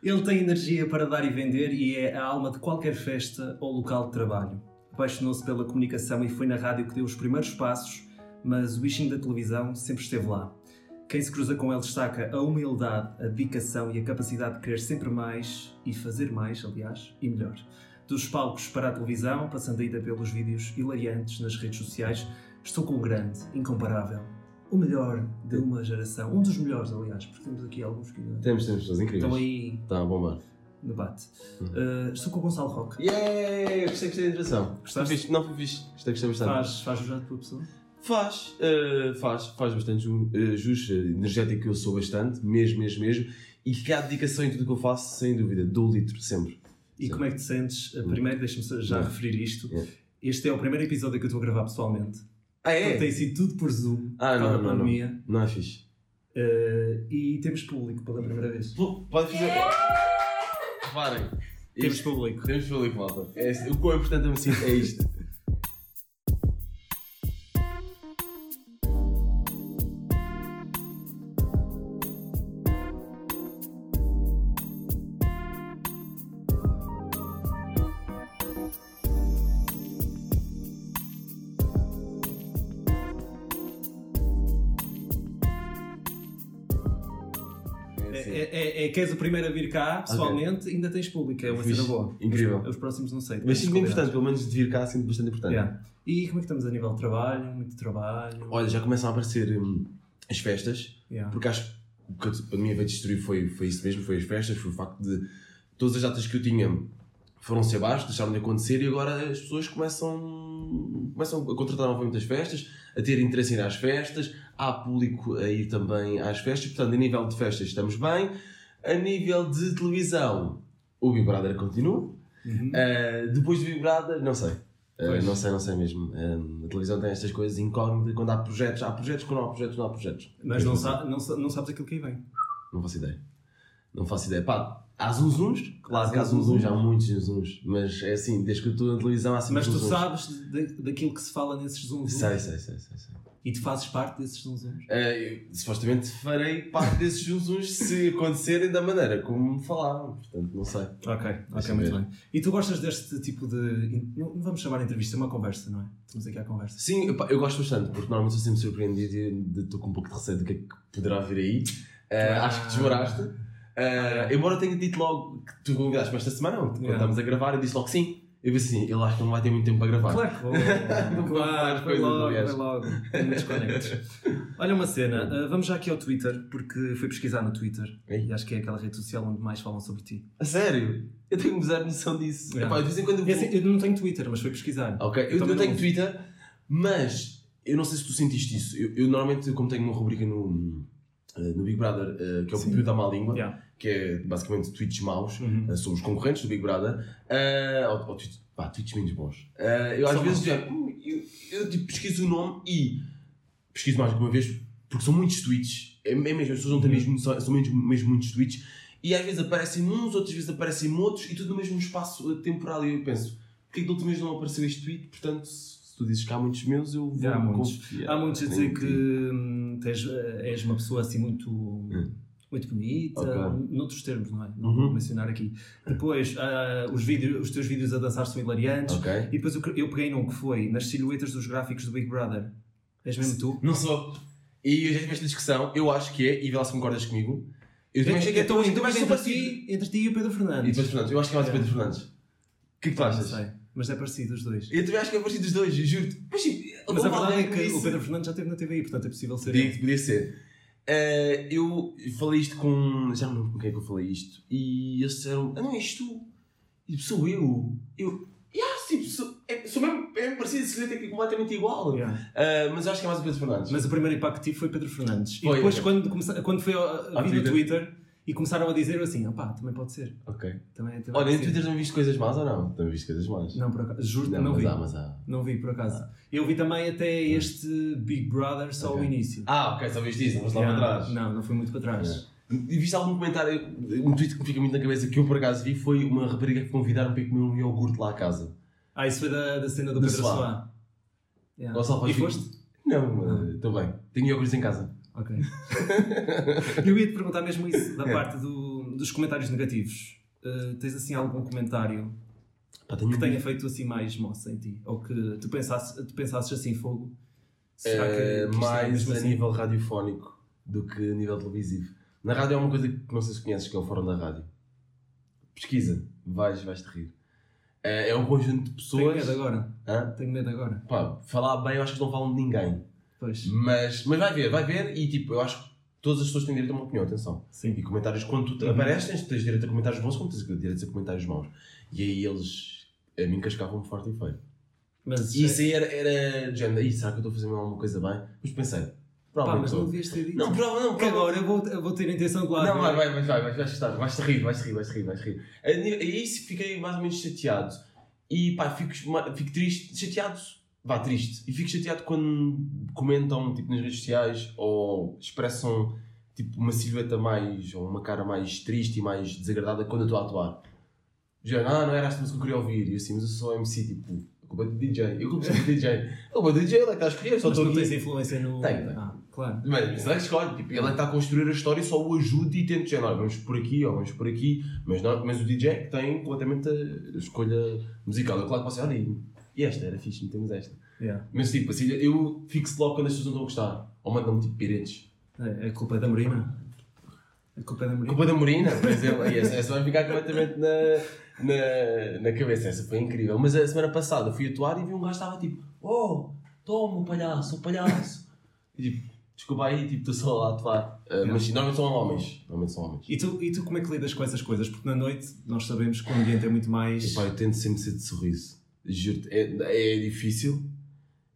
Ele tem energia para dar e vender e é a alma de qualquer festa ou local de trabalho. Apaixonou-se pela comunicação e foi na rádio que deu os primeiros passos, mas o bichinho da televisão sempre esteve lá. Quem se cruza com ele destaca a humildade, a dedicação e a capacidade de querer sempre mais e fazer mais, aliás, e melhor. Dos palcos para a televisão, passando ainda pelos vídeos hilariantes nas redes sociais, estou com um grande, incomparável, o melhor de uma geração. Um dos melhores, aliás, porque temos aqui alguns que Temos, temos pessoas incríveis. estão aí Está a bombar. no bate. Uh, estou com o Gonçalo Roque. Yeah! Gostei, gostei da introdução. Gostaste? Foi fixe. Não, foi fixe. Gostei, gostei bastante. Faz, faz o já de tua pessoa? Faz, eh, faz, faz bastante ju- eh, jus, eh, energético que eu sou bastante, mesmo, mesmo, mesmo, e que há dedicação em tudo o que eu faço, sem dúvida, dou litro, sempre. E Sim. como é que te sentes? Uh, Primeiro, deixa-me já Hum. referir isto. É. Este é o primeiro episódio que eu estou a gravar pessoalmente. Ah, Portanto, Tem sido tudo por Zoom, Ah, por causa não, não, não. pandemia. Não é fixe. Uh, e temos público pela primeira vez. Pô, Pode fazer. Reparem. Temos Isto- público. Temos público, malta. É, o quão importante eu me sinto é isto. É, é, é que és o primeiro a vir cá, pessoalmente, ainda tens público. É uma cena boa. Incrível. Os, os próximos não sei. Mas temos sinto convidados. importante, pelo menos de vir cá, sinto bastante importante. Yeah. E como é que estamos a nível de trabalho? Muito trabalho? Olha, já começam a aparecer hum, as festas, Yeah. porque acho que o que a pandemia veio destruir foi, foi isso mesmo, foi as festas, foi o facto de todas as datas que eu tinha foram-se abaixo, deixaram de acontecer e agora as pessoas começam, começam a contratar novamente as festas, a ter interesse em ir às festas, há público a ir também às festas, portanto, a nível de festas estamos bem, a nível de televisão o Big Brother continua, Uhum. Uh, depois do Big Brother, não sei. Uh, não sei, não sei mesmo. Um, a televisão tem estas coisas incógnitas. Quando há projetos, há projetos. Quando não há projetos, não há projetos. Mas não, sa não, sa- não sabes aquilo que aí vem. Não faço ideia. Não faço ideia. Pá, há zunzuns. Claro que há zunzuns. zunzuns, há muitos zunzuns. Mas é assim, desde que eu estou na televisão há sempre Mas tu zunzuns. sabes de- daquilo que se fala nesses zunzuns Sei, sei, sei, sei. sei. E tu fazes parte desses zunzuns. Uh, eu, supostamente farei parte desses zunzuns se acontecerem da maneira como me falaram. Portanto, não sei. Ok, ok, muito ver. bem. E tu gostas deste tipo de. Não vamos chamar de entrevista, é uma conversa, não é? Estamos aqui à conversa. Sim, eu, pá, eu gosto bastante, porque normalmente sou sempre surpreendido e estou com um pouco de receio do que é que poderá vir aí. Uh, Ah. Acho que desmoraste. Uh, embora tenha dito logo que tu convidaste-me esta semana, quando Yeah. estávamos a gravar, eu disse logo que sim. Eu disse assim, ele acho que não vai ter muito tempo para gravar. Claro que vou. Claro, foi logo, foi logo. Conectos. Olha uma cena, uh, vamos já aqui ao Twitter, porque fui pesquisar no Twitter Ei. e acho que é aquela rede social onde mais falam sobre ti. A sério? Eu tenho zero noção disso. Yeah. Epá, de vez em quando eu É vou... assim, eu não tenho Twitter, mas fui pesquisar. Ok, eu, eu também tenho Twitter, mas eu não sei se tu sentiste isso. Eu, eu normalmente, como tenho uma rubrica no, eh, no Big Brother, eh, que é o Sim. Piu da Má Língua, Yeah. que é basicamente tweets maus, Uhum. eh, sobre os concorrentes do Big Brother, ou, ou tweets, pá, tweets menos bons. Eu às São vezes já, hum, eu, eu tipo, pesquiso o nome e pesquiso mais que uma vez, porque são muitos tweets, é, é mesmo, as pessoas não têm Uhum. mesmo, são, são mesmo, mesmo muitos tweets, e às vezes aparecem uns, outras vezes aparecem outros, e tudo no mesmo espaço temporal, e eu penso, porque é que da última vez não apareceu este tweet? Portanto, tu dizes que há muitos meus, eu vou Há muitos. confiar Há muitos a dizer que hum, tens, eh, és uma pessoa assim muito, muito bonita, Ok. noutros termos, não é? Não Uhum. vou mencionar aqui. Depois, ah, os, vídeos, os teus vídeos a dançar são hilariantes. Ok. E depois eu, eu peguei num que foi nas silhuetas dos gráficos do Big Brother. És mesmo tu? Não sou. E eu já tive esta discussão, eu acho que é, e vê lá se concordas comigo. Eu também achei que é tão mais entre, parecido. ti, entre ti e o Pedro E Fernandes. depois Fernandes, eu acho que é mais o É. Pedro Fernandes. O que é que tu Não achas? sei, mas é parecido os dois. Eu também acho que é parecido dos dois, juro-te. Mas, sim, Mas a verdade é que disse- o Pedro Fernandes já esteve na TVI, portanto é possível ser. Podia, ele. podia ser. Eh, eu falei isto com. Já não lembro com quem é que eu falei isto. E eles disseram: Ah, não, és tu. E tipo, sou eu. Eu. Yeah, tipo, sou, é, sou mesmo, é mesmo parecido, esse é completamente igual. Yeah. Eh, mas acho que é mais o Pedro Fernandes. Mas o primeiro impacto que tive foi Pedro Fernandes. Foi, e depois, ok. quando, comece- quando foi a, a Ao vir no Twitter. E começaram a dizer assim: opá, também pode ser. Ok. Também, também Olha, ser." Twitter também viste coisas más ou não? Também viste coisas más. Não, por acaso. Juro que Não, não, mas vi. há, mas há. Não vi, por acaso. Eu vi também até este Big Brother só Ok. o início. Ah, ok, só viste isso, vamos lá para trás. Não, não fui muito para trás. É. E viste algum comentário, um tweet que me fica muito na cabeça que eu por acaso vi foi uma rapariga que convidaram para ir comer um iogurte lá à casa. Ah, isso foi da, da cena do Do Pedro Soá. Yeah. E foste? Não, eh, estou bem. Tenho iogurtes em casa. Ok. eu ia te perguntar mesmo isso, da É. parte do, dos comentários negativos, uh, tens assim algum comentário Pá, tenho que um- tenha feito assim mais moça em ti? Ou que tu pensasses, tu pensasses assim, fogo? Será Eh, que isto é mais a assim? nível radiofónico do que a nível televisivo. Na rádio é uma coisa que não sei se conheces, que é o fórum da rádio. Pesquisa, vais, vais te rir. Eh, é um conjunto de Tenho pessoas. medo agora. Hã? Tenho medo agora. Pá, falar bem, eu acho que não falam de ninguém. Pois. Mas, mas vai ver, vai ver e tipo, eu acho que todas as pessoas têm direito a uma opinião, atenção. Sim. E comentários, quando tu Uhum. apareces, tens, tens direito a comentários bons, como tens direito a comentários maus. E aí eles a mim cascavam-me forte e feio. Mas, E isso aí era, era de género, "Ih, será que eu estou a fazer alguma coisa bem? Mas pensei, pá, mas não devias ter dito. Não, prova, não, Porque prova. agora eu vou, eu vou ter a intenção de lá. Não, vai, vai, vai, vai, vai, vais estar, vais-te rir, vais-te rir, vais-te rir, vais-te rir. Aí fiquei mais ou menos chateado. E pá, fico, fico triste, chateado, vá, triste. E fico chateado quando comentam tipo, nas redes sociais ou expressam tipo, uma silhueta mais, ou uma cara mais triste e mais desagradada quando eu estou a atuar. Já, ah, não era esta música que eu queria ouvir. E assim, mas eu sou MC, tipo, a culpa é do DJ. Eu culpa do DJ. A culpa é do DJ, ele é que está a escolher, só Mas estou tu aqui. tens influência no. Tenho, tenho. Ah, claro. Mas, ele é que escolhe, tipo, ele é que está a construir a história e só o ajuda e tenta dizer, "Olha, vamos por aqui ou vamos por aqui, mas, não, mas o DJ é que tem completamente a escolha musical. Eu claro que posso dizer, olha, e- esta era fixe, não temos esta. Yeah. Mas tipo, assim, eu fixo logo quando as pessoas não estão a gostar, ou mandam-me tipo piretes. É, a culpa é da Marina. A culpa é da Marina. Culpa da Morina, por exemplo, e essa, essa vai ficar completamente na, na, na cabeça, essa foi incrível. Mas a semana passada fui atuar e vi um gajo que estava tipo, oh, toma o palhaço, o palhaço. E tipo, desculpa aí, tipo, estou só lá a atuar. Uh, Mas normalmente são homens, normalmente são homens. E tu, e tu como é que lidas com essas coisas? Porque na noite nós sabemos que o ambiente é muito mais. E pá, eu tento sempre ser de sorriso. Juro-te, é, é difícil.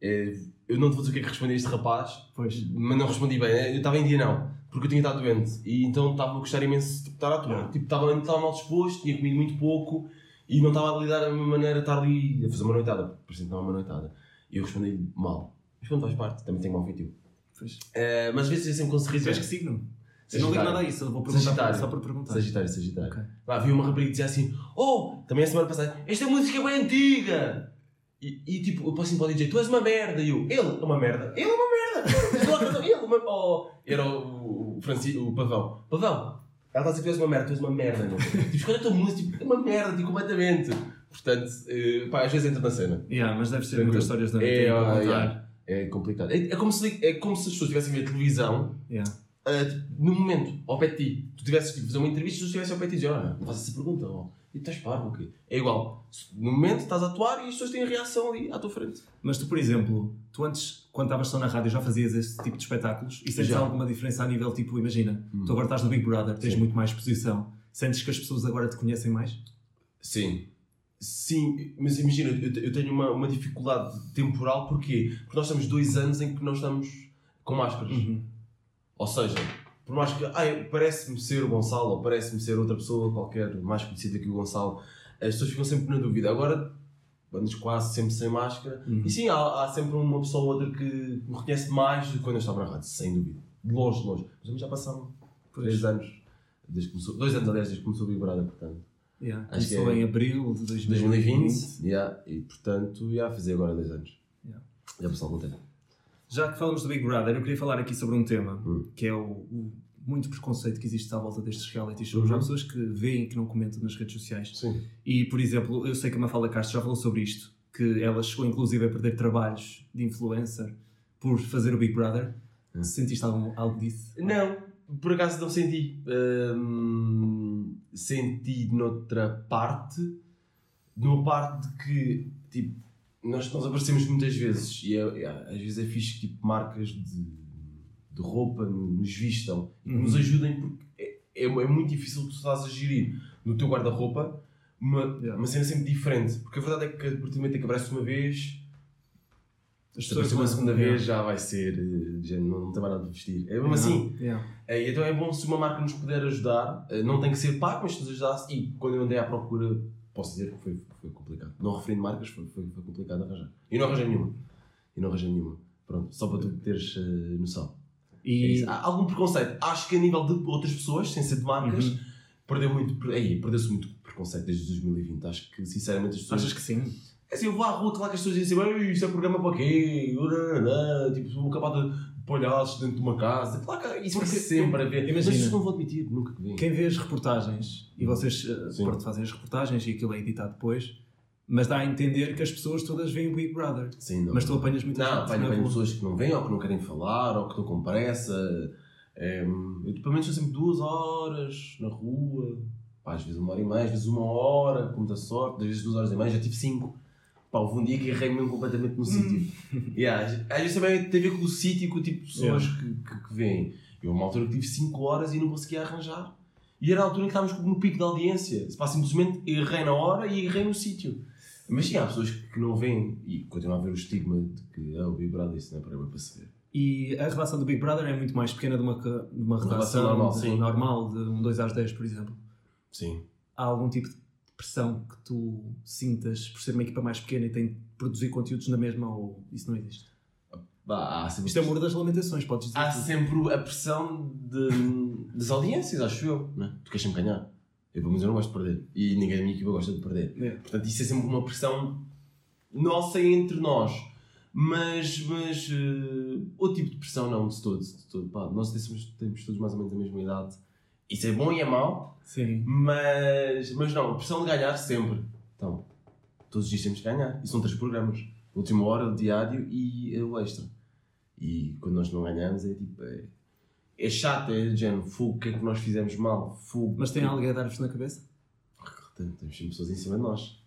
É- eu não te vou dizer o que é que respondi a este rapaz, Pois. mas não respondi bem. Eu estava em dia não, porque eu tinha estado doente. E então estava a gostar imenso de estar a atuar. Yeah. Tipo, estava, estava mal disposto, tinha comido muito pouco e não estava a lidar da mesma maneira, estar ali a fazer uma noitada. Por exemplo, não uma noitada. E eu respondi mal. Mas quando faz parte, também tenho mau feitio. pois. Eh, mas às vezes é sempre com sorriso. Tu és que signo? Eu não ligo nada a isso, eu vou perguntar Sagitário. só para perguntar. Sagitário, Sagitário. Ok. Lá, vi uma rapariga que dizia assim: Oh, também a semana passada, esta música é bem antiga. E, e tipo, eu passo assim para o DJ: Tu és uma merda. E eu: Ele é uma merda. Ele é uma merda. Razão, Ele é uma. Oh, era o, o, Franci, o Pavão: Pavão, ela está a dizer que tu és uma merda, tu és uma merda. Não? tipo, escolha a tua música, tipo, é uma merda, tipo, completamente. Portanto, eh, pá, às vezes entra na cena. Yeah, mas deve ser muitas histórias da É, yeah. É complicado. É, é, como se, é como se as pessoas estivessem a ver televisão Yeah. Tipo, no momento, ao pé de ti, tu tivesses tipo, fazer uma entrevista e tu estivesse ao pé de ti e dizer, olha, não faças essa pergunta, ó. e tu estás parvo, o quê? É igual. No momento estás a atuar e as pessoas têm a reação ali à tua frente. Mas tu, por exemplo, tu antes, quando estavas só na rádio, já fazias esse tipo de espetáculos e sentes Já. alguma diferença a nível, tipo, imagina, Hum. tu agora estás no Big Brother, tens Sim. muito mais exposição. Sentes que as pessoas agora te conhecem mais? Sim. Sim, mas imagina, eu, tenho uma, uma dificuldade temporal, porquê? Porque nós estamos dois anos em que não estamos com máscaras. Uhum. Ou seja, por mais que ai, parece-me ser o Gonçalo ou parece-me ser outra pessoa qualquer mais conhecida que o Gonçalo, as pessoas ficam sempre na dúvida. Agora, vamos quase sempre sem máscara. Uhum. E sim, há, há sempre uma pessoa ou outra que me reconhece mais do que quando eu estava na rádio, sem dúvida. De longe, de longe. Mas já passaram três anos, desde que começou, dois anos aliás, desde que começou Big Brother, portanto. Yeah. Acho que Começou é- em abril de 2020. 2020, yeah, e portanto, já fazer agora dois anos. Yeah. Já passou algum tempo. Já que falamos do Big Brother, eu queria falar aqui sobre um tema Hum. que é o, o muito preconceito que existe à volta destes reality shows. Uhum. Há pessoas que veem e que não comentam nas redes sociais. Sim. E, por exemplo, eu sei que a Mafalda Castro já falou sobre isto, que ela chegou inclusive a perder trabalhos de influencer por fazer o Big Brother. Hum. Sentiste algo, algo disso? Não, por acaso não senti. Hum, senti noutra parte, numa parte de que, tipo, nós, nós aparecemos muitas vezes e é- é- às vezes é fixe que tipo, marcas de, de roupa no- nos vistam e Uhum. nos ajudem porque é, é, é muito difícil tu estás a gerir no teu guarda-roupa uma, Yeah. uma cena sempre diferente. Porque a verdade é que a partir do momento em que aparece uma vez, As se aparecer uma segunda Yeah. vez já vai ser, eh, já não, não tem mais nada para vestir. É mesmo Yeah. assim. Yeah. É, então é bom se uma marca nos puder ajudar, eh, não tem que ser pago, mas se nos ajudasse, e quando eu andei à procura, posso dizer que foi, foi complicado. Não referindo marcas, foi, foi, foi complicado arranjar. E não arranjei nenhuma. E não arranjei nenhuma. Pronto, só para tu teres eh, noção. É E, isso. Há algum preconceito? Acho que a nível de outras pessoas, sem ser de marcas, Uhum. perdeu muito, aí, perdeu-se muito preconceito desde 2020. Acho que sinceramente as pessoas. achas que sim? É assim, eu vou à rua, claro que as pessoas dizem assim, "Ei, isto é programa para quê? Urarará", Tipo, sou capaz de palhaços dentro de uma casa. Claro isso Porque- sempre a ver. imagina. Mas isso não vou admitir, nunca que vi. Quem vê as reportagens, e vocês eh, pronto, fazem as reportagens e aquilo é editado depois, mas dá a entender que as pessoas todas veem o Big Brother. Sim, não. Mas tu apanhas muita Não, apanho, rua. pessoas que não vêm, ou que não querem falar, ou que estão com pressa. É, eu, pelo menos, estou sempre duas horas na rua. Pá, às vezes uma hora e meia, às vezes uma hora, com muita sorte. Às vezes duas horas e meia, já tive cinco. Pá, houve um dia que errei mesmo completamente no sítio. Yeah, às- vezes também tem a ver com o sítio e com o tipo de pessoas que, que, que vêm. Eu, uma altura que tive 5 horas e não conseguia arranjar. E era a altura em que estávamos no pico da audiência. Pá, simplesmente errei na hora e errei no sítio. Mas sim, há pessoas que não veem e continuam a ver o estigma de que ah, o Big Brother isso não é para, para se ver. E a redação do Big Brother é muito mais pequena de uma, de uma redação normal, de- normal, de um 2 às 10, por exemplo. Sim. Há algum tipo de pressão que tu sintas por ser uma equipa mais pequena e tem de produzir conteúdos na mesma ou isso não existe? Bah, Isto é o muro das lamentações, podes dizer. há tudo. sempre a pressão de, das audiências, acho eu. Né? Tu queres sempre ganhar. Eu, pelo menos, eu não gosto de perder. E ninguém da minha equipa gosta de perder. É. Portanto, isso é sempre uma pressão nossa entre nós. Mas, mas uh, outro tipo de pressão não, de todos. De todo. Pá, nós temos, temos todos mais ou menos a mesma idade. Isso é bom e é mau, Sim. mas, mas não, a pressão de ganhar sempre. Então, todos os dias temos que ganhar. E são três programas. A última hora, o diário e o extra. E quando nós não ganhamos é tipo... É, é chato, é género, fogo, o que é que nós fizemos mal? Fogo. Mas tem alguém a dar-vos na cabeça? Temos sempre pessoas em cima de nós.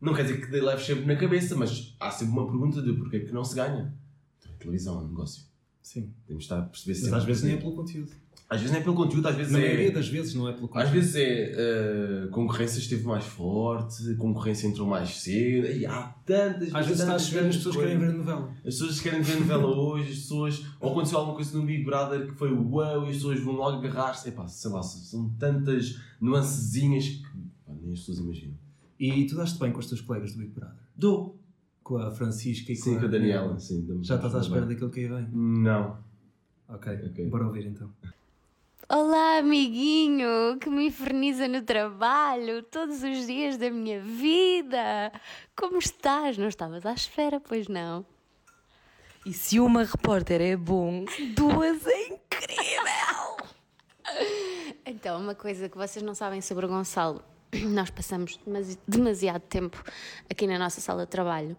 Não quer dizer que leves sempre na cabeça, mas há sempre uma pergunta de porquê é que não se ganha. Então, a televisão é um negócio. Sim. Temos de estar a perceber Mas às vezes nem é pelo conteúdo. Às vezes nem é pelo conteúdo, às vezes Na é. maioria das vezes não é pelo conteúdo. Às vezes é a concorrência esteve mais forte, a concorrência entrou mais cedo, e há tantas Às vezes está a chover as pessoas querem ver a novela. As pessoas querem ver novela hoje, as pessoas. Ou aconteceu alguma coisa no Big Brother que foi uau e as pessoas vão logo agarrar-se. Epá, sei lá, são tantas nuancezinhas que pá, nem as pessoas imaginam. E tu daste bem com os teus colegas do Big Brother? Dou. Com a Francisca e com Sim, com a Daniela. Sim, Já estás à espera bem. daquilo que aí vem? Não. Ok, Ok. bora ouvir então. Olá, amiguinho, que me inferniza no trabalho todos os dias da minha vida. Como estás? Não estavas à espera, pois não? E se uma repórter é bom, Duas é incrível! Então, uma coisa que vocês não sabem sobre o Gonçalo, nós passamos demasi- demasiado tempo aqui na nossa sala de trabalho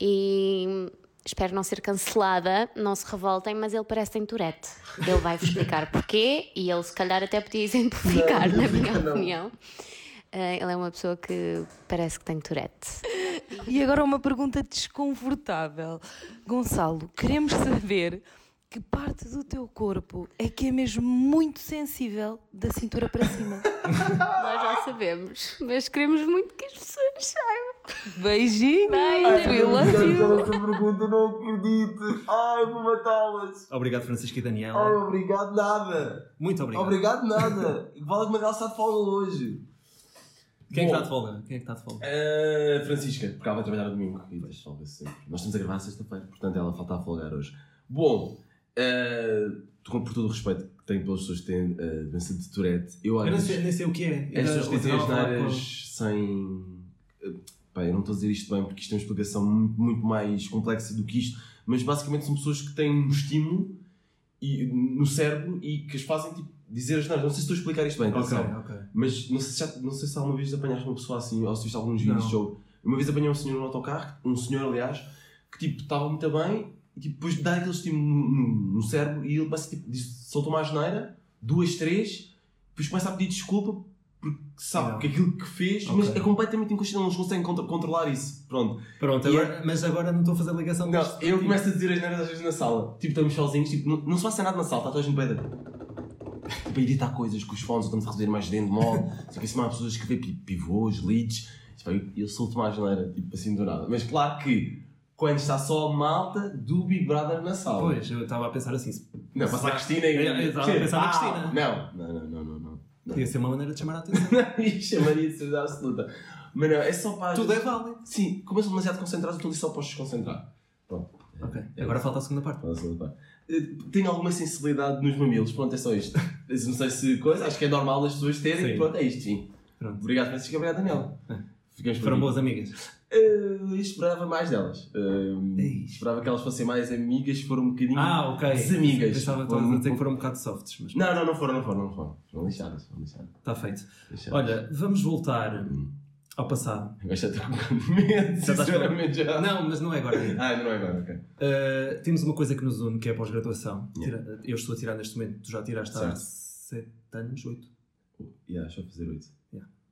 e espero não ser cancelada, não se revoltem, mas ele parece que tem Tourette. Ele vai-vos explicar porquê e ele, se calhar, até podia exemplificar, na minha opinião. Eh, ele é uma pessoa que parece que tem Tourette. E agora uma pergunta desconfortável. Gonçalo, queremos saber que parte do teu corpo é que é mesmo muito sensível da cintura para cima. Nós já sabemos, mas queremos muito que as pessoas saibam. Beijinho! We love you! essa pergunta, não acredito. Ai, vou matá-las. Obrigado, Francisca e Daniela. Ai, obrigado, nada. Muito obrigado. Obrigado, nada. Vale que uma delas está de folga hoje. Quem é que está de folga? Quem é que está de folga? Uh, Francisca, porque ela vai trabalhar no domingo e deixa folga sempre. Nós estamos a gravar sexta-feira, portanto ela falta a folgar hoje. Bom, uh, com por todo o respeito que tenho pelas pessoas que têm uh, doença de Tourette, eu Eu às nem sei, nem sei o que é. As Ainda pessoas que ontem têm as estava a falar com- neiras sem. Pá, eu não estou a dizer isto bem porque isto tem uma explicação muito, muito mais complexa do que isto, mas basicamente são pessoas que têm um estímulo e, no cérebro e que as fazem tipo, dizer as neiras. Não sei se estou a explicar isto bem, Ok, atenção. ok. Mas não sei, se já, não sei se alguma vez apanhaste uma pessoa assim, ou se viste alguns vídeos sobre. Uma vez apanhei um senhor no autocarro, um senhor aliás, que tipo estava muito bem e tipo, depois dá aquele estímulo no, no, cérebro e ele começa tipo, diz, solta uma asneira, duas, três, depois começa a pedir desculpa porque sabe Não. que aquilo que fez, Ok. mas é completamente inconsciente, não conseguem contra- controlar isso. Pronto. Pronto, agora, mas agora não estou a fazer ligação Não, eu começo a dizer as neiras às vezes na sala. Tipo, estamos sozinhos, tipo, não, não se passa nada na sala, está toda a gente bem Tipo, a editar coisas com os fones, estamos a resolver mais dentro de modo. Sei que assim há pessoas a escrever pi- pivôs, leads. Tipo, eu, eu solto mais geneira, tipo assim do nada. Mas claro que quando está só a malta do Big Brother na sala. Pois, eu estava a pensar assim. Não, passa a Cristina e. Eu- eu estava a pensar na Ah, Cristina. Não, não, não, não, não. Não. Podia ser uma maneira de chamar a atenção. Isto chamaria de certeza absoluta. Mas não, é só para. Tudo é válido. Sim, como eu sou demasiado concentrado, estou ali só para os desconcentrar. Pronto. Ok, É agora isso. falta a segunda parte. Fala a segunda parte. Eh, Tenho alguma sensibilidade nos mamilos, pronto, é só isto. Não sei se coisa, acho que é normal as pessoas terem, Sim. pronto, é isto, sim. Pronto. Obrigado, Francisco, obrigado, Daniel. É. Ficamos Foram boas amigas. Uh, esperava mais delas. Uh, esperava que elas fossem mais amigas, foram um bocadinho Ah, ok. desamigas. Pensava Foram- a dizer que foram um bocado softs, mas Não, não, não foram, não foram, não foram. Foram lixadas, foram lixadas. está feito. lixadas. Olha, vamos voltar Hum. ao passado. Agora já estou com um medo, sinceramente já. Não, mas não é agora. Ah, não é agora, ok. Uh, temos uma coisa que nos une, que é a pós-graduação. Yeah. Eu estou a tirar neste momento, tu já tiraste há Certo. 7 anos, 8. Yeah, já fazer 8.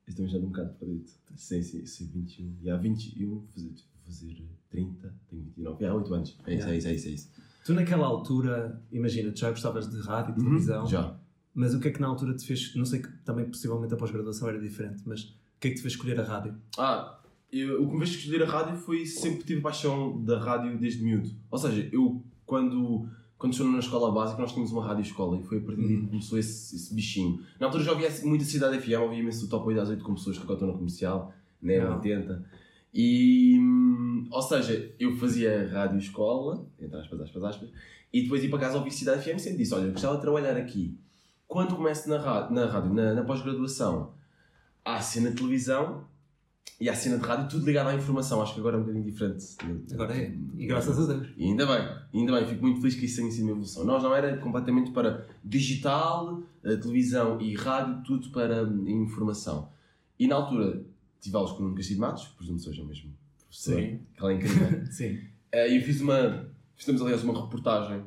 Também já estou um bocado perdido. Sim, sim, sim, 21. E há 21, vou fazer, vou fazer 30, tenho 29. Há 8 anos. É isso, é isso, é isso. É isso. Tu naquela altura, imagina, tu já gostavas de rádio, televisão, Uhum. Já. mas o que é que na altura te fez, não sei que também possivelmente a pós-graduação era diferente, mas o que é que te fez escolher a rádio? Ah, eu, o que me fez escolher a rádio foi sempre tive paixão da rádio desde miúdo. Ou seja, eu quando, quando estou na escola básica nós tínhamos uma rádio escola e foi a partir daí que começou esse, esse bichinho. Na altura já ouvia muita Cidade FM, ouvia imenso o Top 8 às 8 com pessoas que estão na comercial, né, Não. 80. E, hum, ou seja, eu fazia rádio escola, entre aspas, aspas, aspas, e depois ia para casa ouvir Cidade FM e sempre disse, olha, eu gostava de trabalhar aqui. Quando começo na rádio, na, rádio, na, na pós-graduação, há a cena de televisão e a cena de rádio, tudo ligado à informação. Acho que agora é um bocadinho diferente. Agora é, e graças a Deus. E ainda bem, ainda bem, fico muito feliz que isso tenha sido uma evolução. Nós não era completamente para digital, eh, televisão e rádio, tudo para hum, informação. E na altura tive aulas com o Nuno Castilho Matos, presumo que seja o mesmo professor, Sim. que ela é incrível. Sim. Eh, E eu fiz uma, fizemos aliás uma reportagem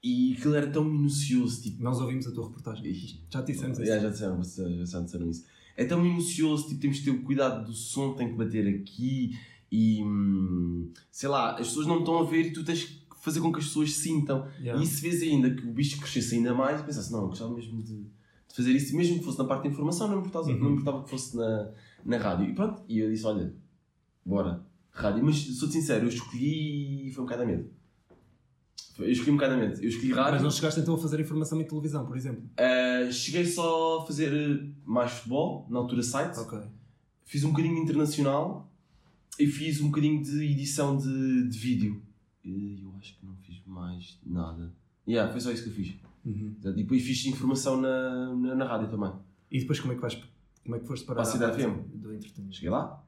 e aquilo era tão minucioso, tipo, Nós ouvimos a tua reportagem. Já te dissemos isso. Já, já disseram, já, já disseram isso. É tão minucioso, tipo, temos de ter o cuidado do som, tem que bater aqui e hum, sei lá, as pessoas não estão a ver e tu tens que fazer com que as pessoas sintam. Yeah. E se vês ainda que o bicho crescesse ainda mais, pensasse, não, gostava mesmo de, de fazer isso, mesmo que fosse na parte da informação, não importava, Uhum. não importava que fosse na, na rádio. E pronto, e eu disse, olha, bora, rádio. Mas sou-te sincero, eu escolhi e foi um bocado a medo. Eu escolhi um bocado a medo. Eu escolhi rádio. Mas não chegaste então a fazer informação em televisão, por exemplo? Uh, cheguei só a fazer uh, mais futebol, na altura site. Ok. Fiz um bocadinho internacional e fiz um bocadinho de edição de, de vídeo. Eu acho que não fiz mais nada. Yeah, foi só isso que eu fiz. Uhum. E depois fiz informação na, na, na rádio também. E depois como é que vais, como é que foste para a Cidade FM? do entretenimento? Cheguei lá.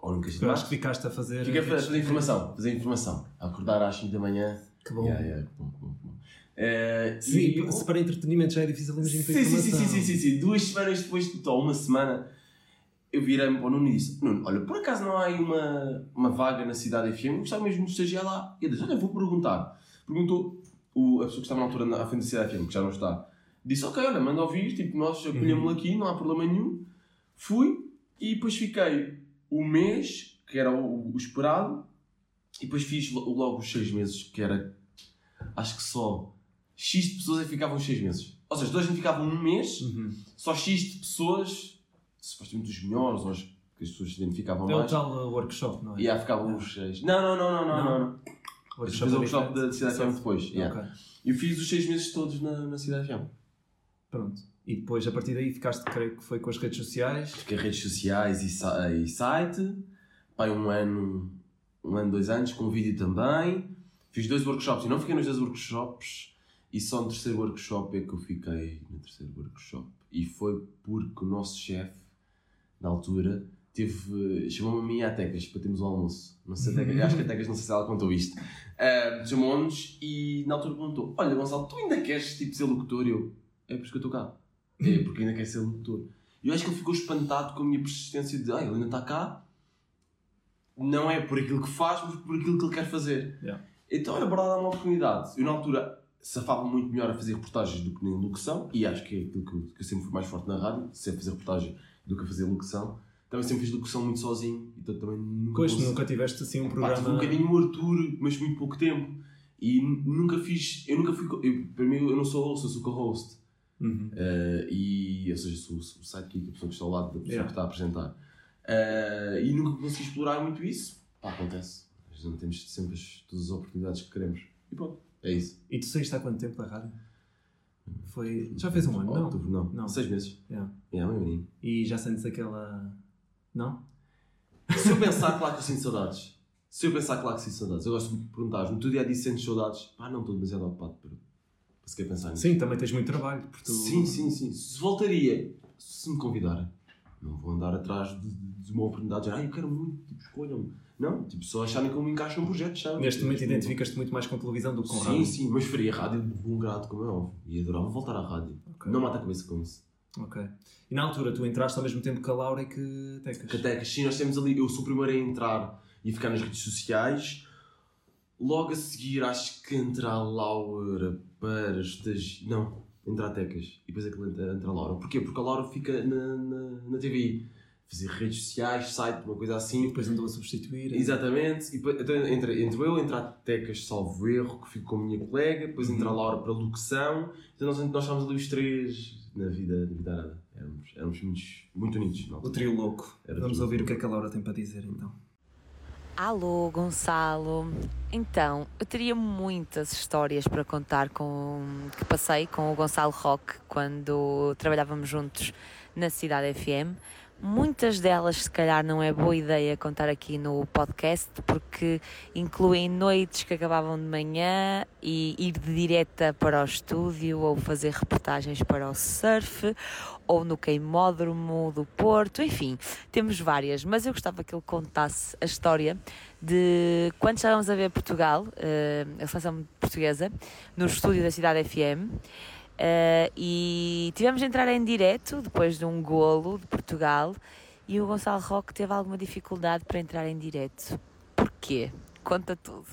Ou nunca acho que ficaste a fazer... Fiquei a fazer, fazer informação. Fazer informação. A acordar às 5 da manhã. Que bom. Yeah, yeah, bom, bom, bom. Uh, Sim, e- se para entretenimento já é difícil, imagino para Sim, sim, sim, sim, sim, sim, sim. Duas semanas depois, tipo, ou uma semana, eu virei-me para o Nuno e disse: Nuno, olha, por acaso não há aí uma, uma vaga na cidade FM? Eu gostava mesmo de estagiar lá. E ele disse: Olha, vou perguntar. Perguntou o, a pessoa que estava na altura na, à frente da cidade FM, que já não está, disse: Ok, olha, manda ouvir, tipo, nós acolhemos-lo aqui, não há problema nenhum. Fui e depois fiquei o mês, que era o, o esperado, e depois fiz lo- logo os seis meses, que era acho que só X de pessoas é que ficavam os seis meses. Ou seja, toda a gente ficava um mês, Uhum. só X de pessoas, supostamente os melhores, ou as que as pessoas se identificavam o mais. tal uh, workshop, não é? E aí ficavam os seis. Não, não, não, não, não, não. não. Depois fiz o workshop da Cidade FM depois. yeah. Ok. Eu fiz os seis meses todos na, na Cidade FM. Pronto. E depois, a partir daí, ficaste, creio que foi com as redes sociais. Fiquei redes sociais e, e site. Pai, um ano, um ano, dois anos, com vídeo também. Fiz dois workshops e não fiquei nos dois workshops. E só no terceiro workshop é que eu fiquei no terceiro workshop. E foi porque o nosso chefe, na altura, teve. chamou-me a mim e à Tecas para termos o almoço. Não sei, Tecas, acho que a Tecas, não sei se ela contou isto. Ah, chamou-nos e na altura perguntou: Olha, Gonçalo, tu ainda queres tipo, ser locutor? E eu: É por isso que eu estou cá. É porque ainda quer ser locutor. E eu acho que ele ficou espantado com a minha persistência de: Ah, ele ainda está cá. Não é por aquilo que faz, mas por aquilo que ele quer fazer. Yeah. Então, olha, bora dar uma oportunidade. Eu, na altura, safava muito melhor a fazer reportagens do que na locução, e acho que é aquilo que eu, que eu sempre fui mais forte na rádio, sempre fazer reportagem do que a fazer locução. Também sempre fiz locução muito sozinho, então também nunca Pois, nunca tiveste assim um Pá, programa... tive um bocadinho o Arthur, mas muito pouco tempo. E nunca fiz, eu nunca fui, eu, para mim eu não sou host, eu sou co-host. Uhum. Uh, e, ou seja, sou o sidekick, a pessoa que está ao lado da pessoa Yeah. que está a apresentar. Uh, e nunca consegui explorar muito isso. Pá, acontece. Não temos sempre as, todas as oportunidades que queremos. E pronto, é isso. E tu saíste há quanto tempo da rádio? Foi... Já fez um ano, não? Outubro, não. Não. Seis meses. Yeah. É, meu menino. E já sentes aquela... Não? Se eu pensar, claro que eu sinto saudades. Se eu pensar, claro que sinto saudades. Eu gosto de me perguntar, no teu dia a dia sentes saudades? Pá, não estou demasiado ocupado para, para sequer pensar nisso. Sim, também tens muito trabalho. Porque. Sim, sim, sim. Se voltaria, se me convidarem. não vou andar atrás de, de uma oportunidade, de, ah, eu quero muito, tipo, escolham-me. Não, tipo, só acharem que eu me encaixo num projeto, sabe? Neste momento identificas-te muito mais com televisão do que com Sim, rádio. sim, mas faria rádio de bom grado, como é óbvio. E adorava voltar à rádio. Ok. Não mata a cabeça com isso. Ok. E na altura tu entraste ao mesmo tempo que a Laura e que Tecas. Que até que sim, nós temos ali, eu sou o primeiro a entrar e a ficar nas redes sociais. Logo a seguir, acho que entra a Laura para estagi... Não, entra a Tecas. E depois é que entra, entra a Laura. Porquê? Porque a Laura fica na, na, na TVI. Fazer redes sociais, site, uma coisa E assim. depois andou a substituir. Exatamente. E depois, então entra, entro eu, entra a Tecas, salvo erro, que fico com a minha colega. Depois entra a Laura para a locução. Então nós, nós estávamos ali os três na vida, na vida arada. Éramos, éramos muito, muito unidos. na O trio louco. Era Vamos ouvir o louco. que é que a Laura tem para dizer então. Alô, Gonçalo. Então, eu teria muitas histórias para contar com que passei com o Gonçalo Roque quando trabalhávamos juntos na Cidade FM. Muitas delas, se calhar, não é boa ideia contar aqui no podcast, porque incluem noites que acabavam de manhã e ir de direta para o estúdio ou fazer reportagens para o surf ou no queimódromo do Porto, enfim, temos várias, mas eu gostava que ele contasse a história de quando estávamos a ver Portugal, eh, a seleção portuguesa, no estúdio da Cidade FM. Eh, e tivemos de entrar em direto depois de um golo de Portugal e o Gonçalo Roque teve alguma dificuldade para entrar em direto. Porquê? Conta tudo.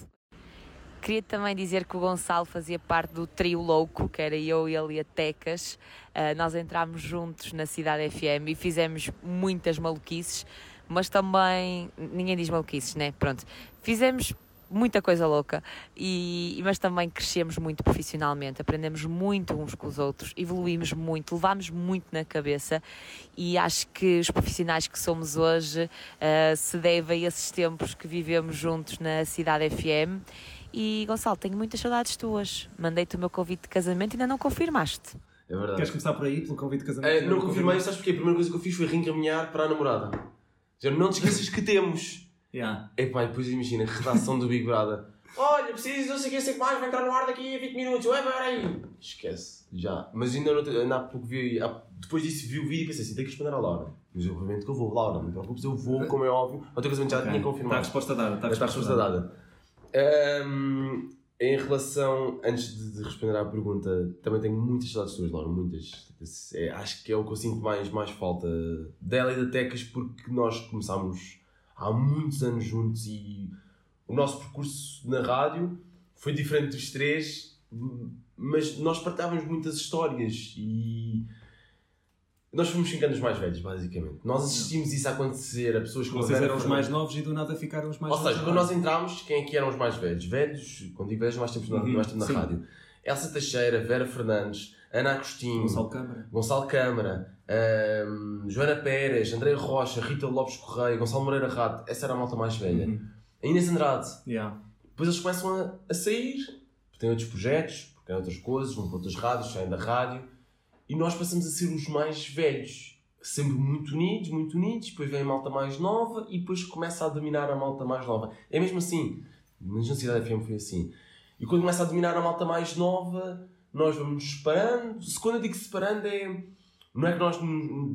Queria também dizer que o Gonçalo fazia parte do trio louco, que era eu, ele e a Tecas. Uh, nós entramos juntos na Cidade FM e fizemos muitas maluquices, mas também. Ninguém diz maluquices, né? Pronto. Fizemos muita coisa louca, e, mas também crescemos muito profissionalmente, aprendemos muito uns com os outros, evoluímos muito, levámos muito na cabeça e acho que os profissionais que somos hoje uh, se devem a esses tempos que vivemos juntos na Cidade FM. E Gonçalo, tenho muitas saudades tuas. Mandei-te o meu convite de casamento e ainda não confirmaste. É verdade. Queres começar por aí, pelo convite de casamento? É, não confirmei, sabes porquê? A primeira coisa que eu fiz foi reencaminhar para a namorada. Já não te esqueças que temos. Yeah. Epá, e depois imagina, redação do Big Brother. Olha, preciso, não sei o que, sei que mais, vai entrar no ar daqui a 20 minutos, ué, vai aí. Esquece, já. Mas ainda, não, ainda há pouco vi, há- depois disso vi o vídeo e pensei assim, tenho que responder à Laura. Mas obviamente que eu vou, Laura, não te preocupes, eu vou, como é óbvio. O teu casamento já Ok. tinha Está a confirmado. resposta dada. Está a Está a resposta dada. Ahm, em relação, antes de, de responder à pergunta, também tenho muitas saudades tuas, Laura, muitas. É, acho que é o que eu sinto mais, mais falta dela e da Tecas, porque nós começámos há muitos anos juntos e o nosso percurso na rádio foi diferente dos três, mas nós partilhávamos muitas histórias e nós fomos ficando os mais velhos, basicamente. Nós assistimos isso a acontecer a pessoas a Vocês eram os mais novos e do nada ficaram os mais Ou seja, velhos. quando nós entramos, quem é que eram os mais velhos? Velhos, quando digo velhos, mais tempo na, Uhum, mais tempo na rádio. Elsa Teixeira, Vera Fernandes, Ana Agostinho, Gonçalo Câmara. Gonçalo Câmara, ahm, Joana Pérez, André Rocha, Rita Lopes Correia, Gonçalo Moreira Rato, essa era a malta mais velha. Uhum. A Inês Andrade. Yeah. Depois eles começam a, a sair, porque têm outros projetos, porque têm outras coisas, vão para outras rádios, saem da rádio, e nós passamos a ser os mais velhos. Sempre muito unidos, muito unidos, depois vem a malta mais nova e depois começa a dominar a malta mais nova. É mesmo assim. Mas na Cidade FM foi assim. E quando começa a dominar a malta mais nova, nós vamos separando. Se quando eu digo separando é. Não é que nós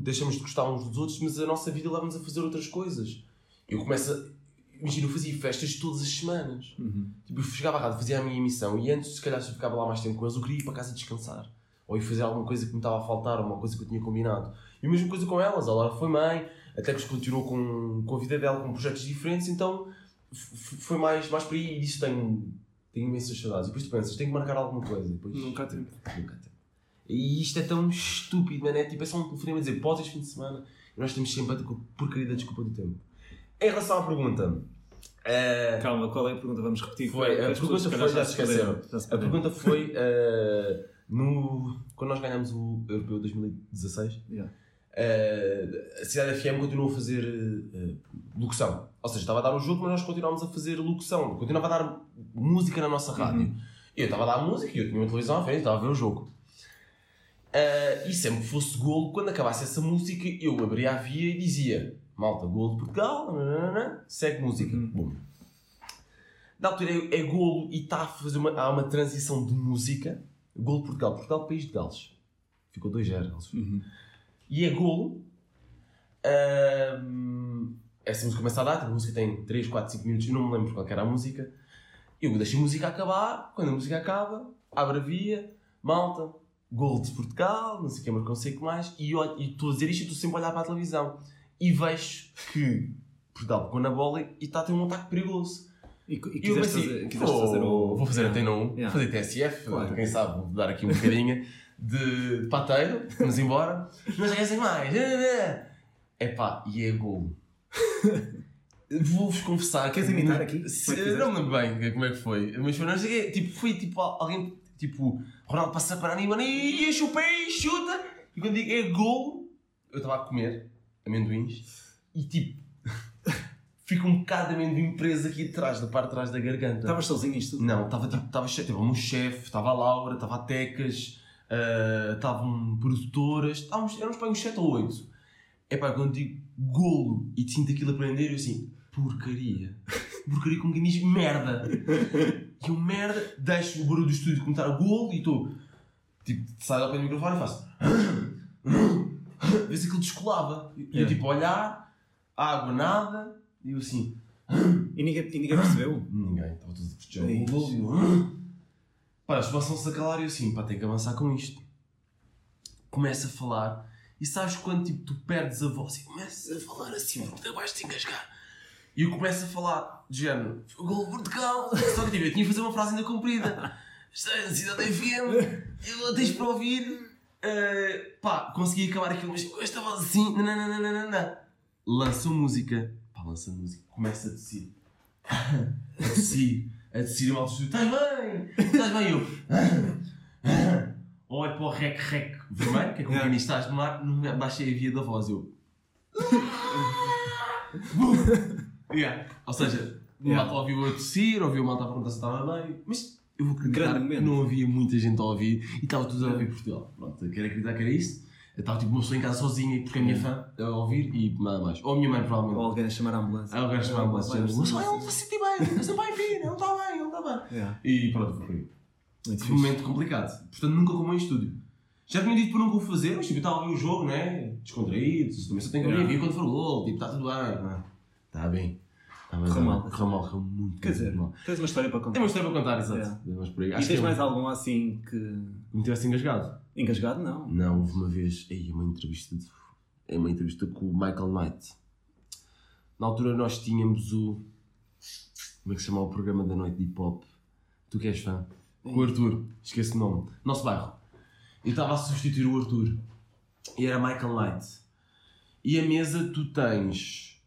deixamos de gostar uns dos outros, mas a nossa vida leva-nos a fazer outras coisas. Eu começo a. Imagina, eu fazia festas todas as semanas. Uhum. Tipo, eu chegava à rádio, fazia a minha emissão e antes, se calhar, se eu ficava lá mais tempo com eles, eu queria ir para casa descansar. Ou ir fazer alguma coisa que me estava a faltar, ou uma coisa que eu tinha combinado. E a mesma coisa com elas. A Laura foi mãe, até que continuou com, com a vida dela, com projetos diferentes, então foi mais, mais por aí e disso tenho, tenho imensas saudades. E depois tu pensas, tenho que marcar alguma coisa. Depois, Nunca há tempo. Nunca há tempo. E isto é tão estúpido, mano. É tipo, é só um telefonema a dizer, podes fim de semana. E nós temos sempre a porcaria da desculpa do tempo. Em relação à pergunta, eh, Calma, qual é a pergunta? Vamos repetir. Foi, a pessoas, pergunta foi, já se esqueceram. A pergunta foi eh, no, quando nós ganhamos o Europeu 2016, Yeah. eh, a Cidade FM continuou a fazer eh, locução. Ou seja, estava a dar o jogo, mas nós continuámos a fazer locução. Continuava a dar música na nossa rádio. Uhum. E eu estava a dar música e eu tinha uma televisão à frente, estava a ver o jogo. Eh, e sempre que fosse golo, quando acabasse essa música, eu abria a via e dizia: Malta, golo de Portugal, nananana, segue música. Uhum. Bom. Na altura é, é golo e está a fazer uma, há uma transição de música. Golo de Portugal, Portugal, país de Gales. Ficou 2-0. Gales. Uhum. E é golo. Ahm, essa música começa a dar, tipo, a música tem 3, 4, 5 minutos, eu não me lembro qual era a música. Eu deixo a música acabar, quando a música acaba, abre a via, malta, gol de Portugal, não sei o que, mas não sei o que mais, e eu- estou a dizer isto e estou sempre a olhar para a televisão. E vejo que Portugal pegou na bola e está a ter um ataque perigoso. E, e E eu quiseste pensei, fazer, quiseste vou, fazer o. vou fazer antena 1, Yeah. vou fazer TSF, Claro. quem sabe, vou dar aqui um bocadinho de, de pateiro, vamos embora. Não já quer mais. Epá, e é gol. Vou-vos confessar. Queres que- imitar aqui? Se- é não me lembro bem como é que foi, mas foi, não sei tipo, foi tipo alguém, tipo, Ronaldo passa para mano, e enche o pé e chuta. E quando digo é gol, eu estava a comer amendoins e tipo, fica um bocado de amendoim preso aqui atrás, da parte de trás da garganta. Estavas sozinho isto? Não, estava tipo, estava cheio, estava o meu chefe, estava a Laura, estava a Tecas, ah, estavam produtoras, estávamos, éramos para uns 7 ou 8. É pá, quando digo golo e te sinto aquilo a prender, eu assim, porcaria. Porcaria como quem diz merda. E eu merda, deixo o barulho do estúdio comentar a golo e estou, tipo, saio ao pé do microfone e faço. Vês aquilo descolava. E eu tipo, olhar, água, nada, e eu assim, E ninguém, e ninguém percebeu? Ninguém, estava tudo o gol e eu? Pá, eles passam-se a calar e eu assim, pá, tenho que avançar com isto. Começa a falar e sabes quando tipo, tu perdes a voz e começas a falar assim, porque abaixo de engasgar. E eu começo a falar, de género, gol Portugal. Só que tipo, eu tinha que fazer uma frase ainda comprida. Está na cidade FM, eu tens para ouvir. Eh, pá, consegui acabar aquilo, mas com esta voz assim, nananana. Lança música. Pá, lança música. Começa a descer a descer, a descer mal. Estás bem? Estás bem? Eu. Olho para o rec rec vermelho, que é como quem estás no mar, não baixei a via da voz. Eu. yeah. Ou seja, o Yeah. malta ouviu a tossir, ouviu o malta a perguntar se estava bem, mas eu vou acreditar que não havia muita gente a ouvir e estava tudo a ouvir Portugal. Pronto, eu quero acreditar que era isso. Eu estava tipo uma pessoa em casa sozinha porque a minha fã a ouvir e nada mais. Ou a minha mãe, provavelmente. Ou alguém a chamar a ambulância? Aí o gajo chamava a ambulância "Mas, "Ah, ele não está bem, filho, ele não está bem, ele está bem. E pronto, foi. Muito um momento complicado. Portanto, nunca como em estúdio. Já tinha dito para nunca o fazer, mas tipo, eu estava a ver o jogo, né? Descontraído, também só tenho que ouvir quando for gol, tipo, está tudo bem. Não, Está bem. Está bem. Correu mal. Correu mal, correu muito. Quer dizer, mal. tens uma história para Tem contar. uma história para contar, exato. Yeah. Mas por aí. E Acho tens que mais eu- algum assim que. me tivesse engasgado. Engasgado? Não. Não, houve uma vez, aí uma entrevista, de- é uma entrevista com o Michael Knight. Na altura nós tínhamos o, como é que se chama o programa da noite de hip hop? Tu que és fã? Com o Arthur, esqueço o nome. Nosso bairro. Eu estava a substituir o Arthur. E era Michael Knight. E a mesa tu tens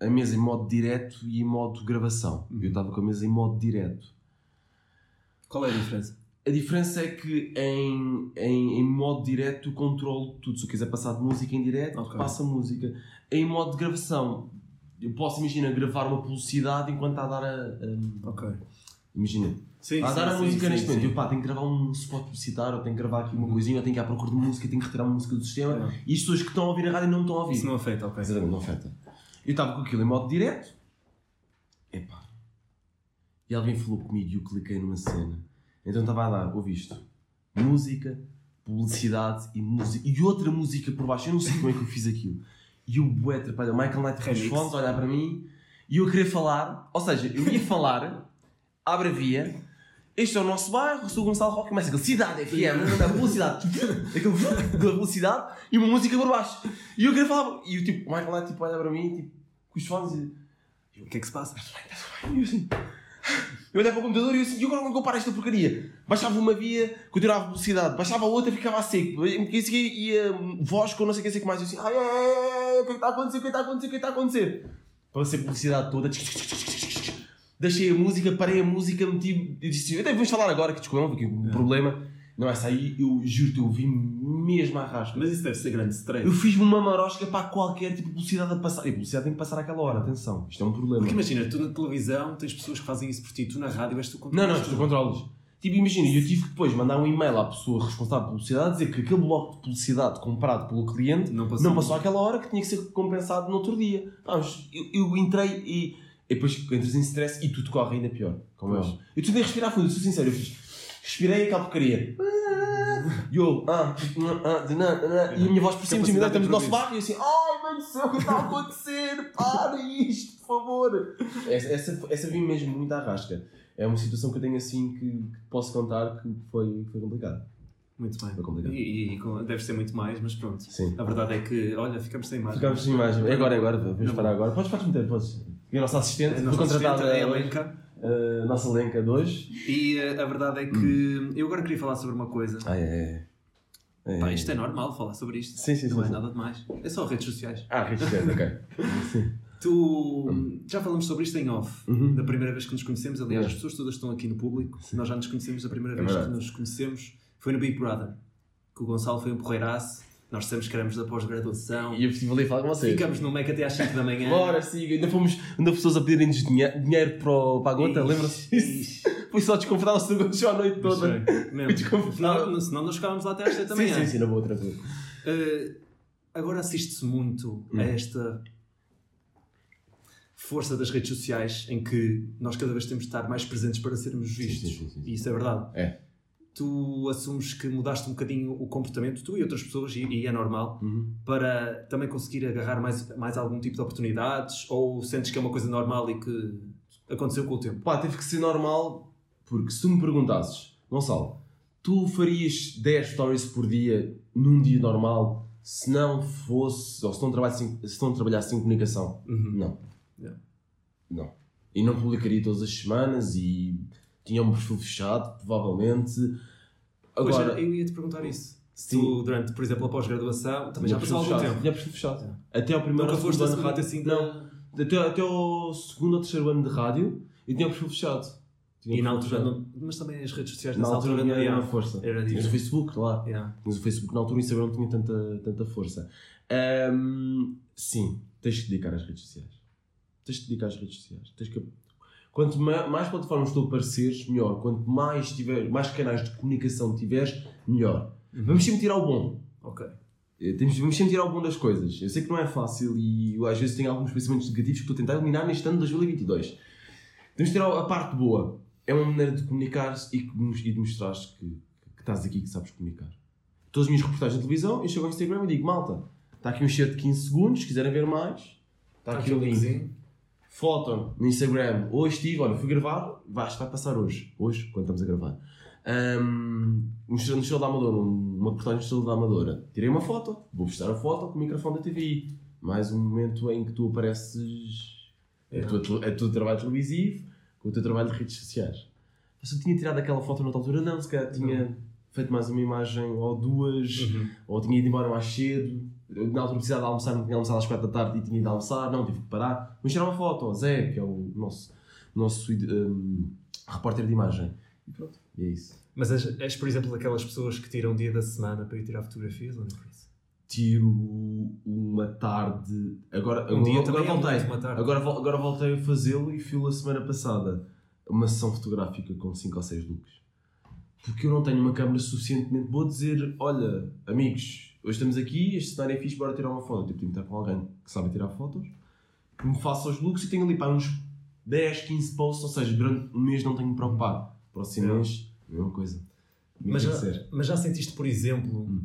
a mesa em modo direto e em modo gravação. Eu estava com a mesa em modo direto. Qual é a diferença? A diferença é que em, em, em modo direto controlo tudo. Se eu quiser passar de música em direto, Ok. passa música. Em modo de gravação, eu posso, imagina, gravar uma publicidade enquanto está a dar a. a- Ok. imagina, Sim, está a sim, música sim, neste sim, momento. sim. Eu pá, tenho que gravar um spot publicitário, ou tenho que gravar aqui uma coisinha, ou tenho que ir à procura de música, tenho que retirar uma música do sistema. Yeah. E as pessoas que estão a ouvir a rádio não estão a ouvir. Isso não afeta, ok. Exatamente, não afeta. Eu estava com aquilo em modo direto. Epá. E alguém falou comigo e eu cliquei numa cena. Então estava a dar, ouvi isto. Música, publicidade e, música, e outra música por baixo. Eu não sei como é que eu fiz aquilo. E o bué atrapalha. Michael Knight com os fones, a olhar para mim. E eu queria falar. Ou seja, eu ia falar, abre a via. Este é o nosso bairro, sou o Gonçalo Roque. Começa aquele cidade FM, da velocidade. Aquele da velocidade e uma música por baixo. E eu queria falar. E o tipo, o Michael Knight tipo, olha para mim, tipo, com os fones e. O que é que se passa? E eu assim. Eu olhei para o computador e eu assim, e agora é eu paro esta porcaria? Baixava uma via, continuava a velocidade, baixava a outra, ficava a seco. E ia voz com não sei o que, sei que mais. Eu assim, ai, ai, ai, ai, o que é que está a acontecer? O que é que está a acontecer? O que é que está a acontecer? Para ser publicidade toda. Deixei a música, parei a música, meti. Disse, até vamos falar agora que porque o problema. Não, essa aí, eu juro-te, eu vi mesmo à rasca. Mas isso deve ser grande stress. Eu fiz-me uma marosca para qualquer tipo de publicidade a passar. E a publicidade tem que passar àquela hora, atenção. Isto é um problema. Porque imagina, tu na televisão tens pessoas que fazem isso por ti, tu na rádio és tu Não, não, controlas tu controlas. Tipo, imagina, eu tive que depois mandar um e-mail à pessoa responsável por publicidade dizer que aquele bloco de publicidade comprado pelo cliente Não passou. não passou àquela hora que tinha que ser compensado no outro dia. Vamos, eu, eu entrei e, e depois entras em stress e tudo corre ainda pior. Como é óbvio. Eu tentei respirar fundo, eu sou sincero, eu fiz. Respirei aquela porcaria. yo, ah, ah, ah, na, e a minha voz por cima, estamos no nosso barco e assim, ai, do céu, o que está a acontecer? Para isto, por favor. Essa, essa, essa vim mesmo muito à rasca. É uma situação que eu tenho assim que, que posso contar que foi, foi complicado. Muito bem. Foi complicado. E, e deve ser muito mais, mas pronto. Sim. A verdade é que, olha, ficamos sem imagem. Ficámos sem imagem. É agora, é agora, vamos Não. parar agora. Podes, podes meter, podes. E a nossa assistente, A nossa contratada assistente, a hoje. Elenca. A nossa Lenca de hoje. E eh, a verdade é que eu agora queria falar sobre uma coisa. Ah, é. é. Pá, isto é normal falar sobre isto. Sim, sim, Não sim, é sim. nada demais. É só redes sociais. Ah, redes sociais, ok. Sim. Tu já falamos sobre isto em off, Uhum. da primeira vez que nos conhecemos. Aliás, É. as pessoas todas estão aqui no público. Nós já nos conhecemos a primeira É vez que verdade. nos conhecemos foi no Big Brother. Que o Gonçalo foi um porreiraço. Nós dissemos que éramos da pós-graduação. E eu estive ali a falar com vocês. Ficamos no MEC até às 5 da manhã. Bora, siga. Ainda fomos, ainda pessoas a pedirem-nos dinhe- dinheiro para, o- para a gota, disso? ixi. Foi só desconfortável se aconteceu a noite toda. Mesmo. Desconfortável. Senão, nós ficávamos lá até às 7 da Sim, manhã. sim, sim, na boa, tranquilo. Uh, agora assiste-se muito Hum. a esta força das redes sociais em que nós cada vez temos de estar mais presentes para sermos vistos. sim, sim, sim. E isso é verdade. É. Tu assumes que mudaste um bocadinho o comportamento, tu e outras pessoas, e, e é normal, Uhum. para também conseguir agarrar mais, mais algum tipo de oportunidades? Ou sentes que é uma coisa normal e que aconteceu com o tempo? Pá, teve que ser normal, porque se tu me perguntasses, Gonçalo, tu farias 10 stories por dia num dia normal se não fosse, ou se não trabalhasse, em- se não trabalhasse em comunicação? Uhum. Não. Yeah. Não. E não publicaria todas as semanas e tinha um perfil fechado, provavelmente. Pois Agora, era, eu ia te perguntar isso. Se Sim. tu, durante, por exemplo, a pós-graduação, também já passou algum fechado. tempo. Tinha perfil fechado. Até ao primeiro Nunca foste ano de rádio. assim Não. da... Até, até ao segundo ou terceiro ano de rádio e tinha perfil fechado. Tinha E na altura, não, mas também as redes sociais Na nessa altura altura, não não tinha iam. uma força. Era Tinhas o. Facebook, claro. Yeah. Mas o Facebook na altura o Instagram não tinha tanta, tanta força. Ahm, sim, tens que dedicar às redes sociais. Tens que te dedicar às redes sociais. Tens que... Quanto ma- mais plataformas tu apareceres, melhor. Quanto mais, tiver, mais canais de comunicação tiveres, melhor. Uhum. Vamos sempre tirar o bom. Ok. Eh, Temos, vamos sempre tirar o bom das coisas. Eu sei que não é fácil e eu, às vezes tenho alguns pensamentos negativos que estou a tentar eliminar neste ano de 2022. Temos de tirar a parte boa. É uma maneira de comunicar e, e de mostrares que, que estás aqui que sabes comunicar. Todas as minhas reportagens na televisão, eu chego ao Instagram e digo: Malta, está aqui um chat de 15 segundos, se quiserem ver mais, está aqui o link. Foto no Instagram. Hoje estive, olha, fui gravar, vai, vai passar hoje. Hoje, quando estamos a gravar. Um, estrela no Estrela da Amadora, um- uma reportagem no Estrela da Amadora. Tirei uma foto, vou postar a foto com o microfone da TVI. Mais um momento em que tu apareces. É, o teu- é o teu trabalho televisivo com o teu trabalho de redes sociais. Mas eu tinha tirado aquela foto noutra altura? Não, se calhar tinha feito mais uma imagem ou duas, Uhum. ou tinha ido embora mais cedo. Eu, na altura precisava de almoçar, não tinha almoçado às 4 da tarde e tinha ido almoçar, não, tive que parar. Mas tirar uma foto ao Zé, que é o nosso, nosso um, repórter de imagem. E pronto, e é isso. Mas és, és, por exemplo, daquelas pessoas que tiram um dia da semana para ir tirar fotografias ou nem por isso? Tiro uma tarde. Agora, Um dia agora, também é voltei. uma tarde. Agora, agora voltei a fazê-lo e fui a semana passada uma sessão fotográfica com 5 ou 6 looks. Porque eu não tenho uma câmera suficientemente boa dizer: olha, amigos, hoje estamos aqui, este cenário é fixe, bora tirar uma foto. Tipo, tenho que estar com alguém que sabe tirar fotos, que me faça os looks e tenho ali para uns 10, 15 posts, ou seja, durante um mês não tenho me preocupar. Próximo É. mês, mesma coisa. Mas já, mas já sentiste, por exemplo, Hum.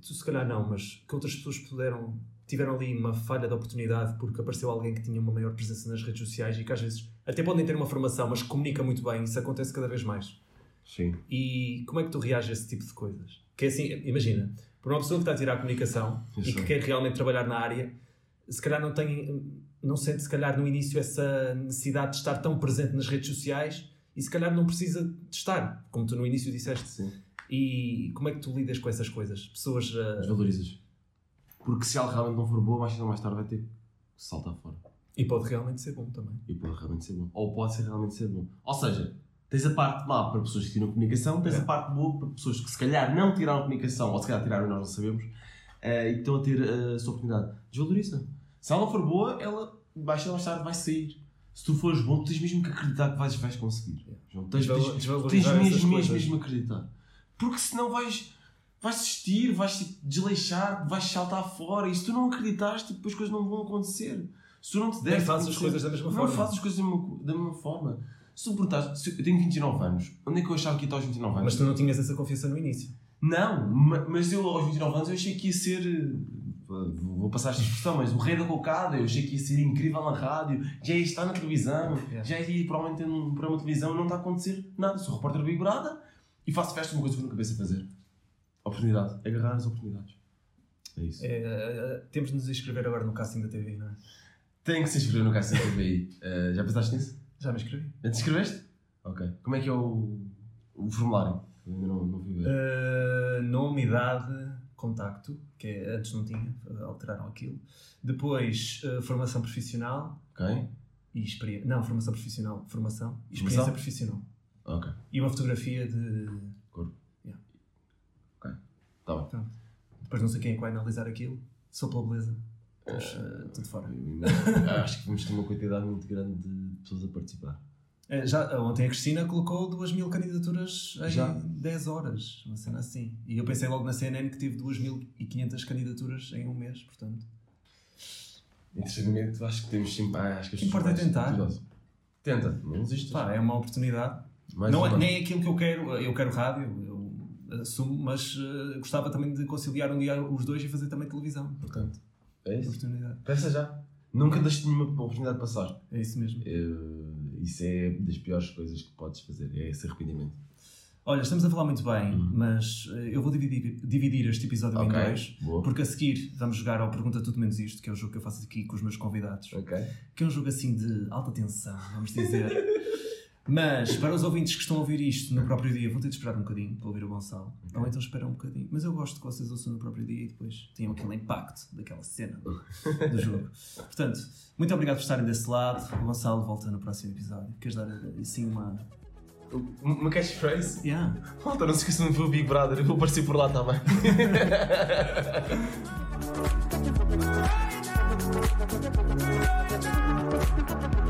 tu se calhar não, mas que outras pessoas puderam, tiveram ali uma falha de oportunidade porque apareceu alguém que tinha uma maior presença nas redes sociais e que às vezes até podem ter uma formação, mas comunica muito bem, isso acontece cada vez mais. Sim. E como é que tu reages a esse tipo de coisas? Que é assim, imagina, para uma pessoa que está a tirar a comunicação Eu e que quer realmente trabalhar na área, se calhar não tem, não sente se calhar no início essa necessidade de estar tão presente nas redes sociais e se calhar não precisa de estar, como tu no início disseste. Sim. E como é que tu lidas com essas coisas? Pessoas. ah, Desvalorizas. Porque se ela realmente não for boa, mais cedo ou mais tarde vai ter que saltar fora. e pode realmente ser bom também. E pode realmente ser bom. Ou pode ser realmente ser bom. Ou seja, tens a parte má para pessoas que tiram comunicação, tens É. a parte boa para pessoas que se calhar não tiraram comunicação, ou se calhar tiraram e nós não sabemos, eh, e que estão a ter eh, a sua oportunidade. Desvaloriza. Se ela não for boa, ela cedo ou mais tarde vai sair. Se tu fores bom, tu tens mesmo que acreditar que vais, vais conseguir. João, tens, tens, tens mesmo, mesmo, mesmo acreditar. Porque senão vais, vais desistir, vais tipo, desleixar, vais saltar fora. E se tu não acreditares, tipo, as coisas não vão acontecer. Se tu não te deres fazes as coisas da mesma não forma. fazes as coisas da mesma, da mesma forma. Se eu tenho 29 anos, onde é que eu achava que ia estar aos 29 anos? Mas tu não tinhas essa confiança no início. Não, ma- mas eu aos 29 anos eu achei que ia ser. eh, Vou passar esta expressão, mas o rei da cocada, eu achei que ia ser incrível na rádio, já ia estar na televisão, já ia provavelmente ter um programa de televisão e não está a acontecer nada. Sou repórter Big Brother e faço festa, uma coisa que eu nunca pensei fazer. Oportunidade, agarrar as oportunidades. É isso. É, é, temos de nos inscrever agora no casting da TV, não é? Tem que se inscrever no Caixa TVI. Uh, já pensaste nisso? Já me inscrevi. Já te inscreveste? Ok. Como é que é o, o formulário? Eu ainda não, não fui ver. Uh, nome, idade, contacto, que é, antes não tinha, alteraram aquilo. Depois, uh, formação profissional Ok? e experiência. Não, formação profissional, formação e Formação? experiência profissional. Ok. E uma fotografia de. Tá bem. Pronto. Depois não sei quem é que vai analisar aquilo, só pela beleza. Uh, tudo fora. Acho que vamos ter uma quantidade muito grande de pessoas a participar. É, já, ontem a Cristina colocou 2 mil candidaturas em Já? 10 horas, uma cena assim. E eu pensei logo na CNN que tive 2.500 candidaturas em um mês, portanto. Interessantemente, acho que temos sempre. Ah, acho que as importa é tentar. Tenta, não desistas. Pá, é uma oportunidade. Mais não é, uma. nem aquilo que eu quero, eu quero rádio, eu assumo, mas eh, gostava também de conciliar um dia os dois e fazer também televisão. Portanto, É isso? oportunidade. Peça já. Nunca deixes nenhuma oportunidade passar. É isso mesmo. Eh, isso é das piores coisas que podes fazer, é esse arrependimento. Olha, estamos a falar muito bem, Uhum. mas eh, eu vou dividir, dividir este episódio em Ok, dois. boa. Porque a seguir vamos jogar ao Pergunta Tudo Menos Isto, que é o jogo que eu faço aqui com os meus convidados. Ok. que é um jogo assim de alta tensão, vamos dizer. Mas para os ouvintes que estão a ouvir isto no próprio dia, vou ter de esperar um bocadinho para ouvir o Gonçalo. Okay. Ou então esperam um bocadinho. Mas eu gosto que vocês ouçam no próprio dia e depois tenham aquele impacto daquela cena do jogo. Portanto, muito obrigado por estarem desse lado. O Gonçalo volta no próximo episódio. Queres dar assim uma. Uma catchphrase? Yeah. volta não se esqueçam de ver o Big Brother. Eu vou aparecer por lá também.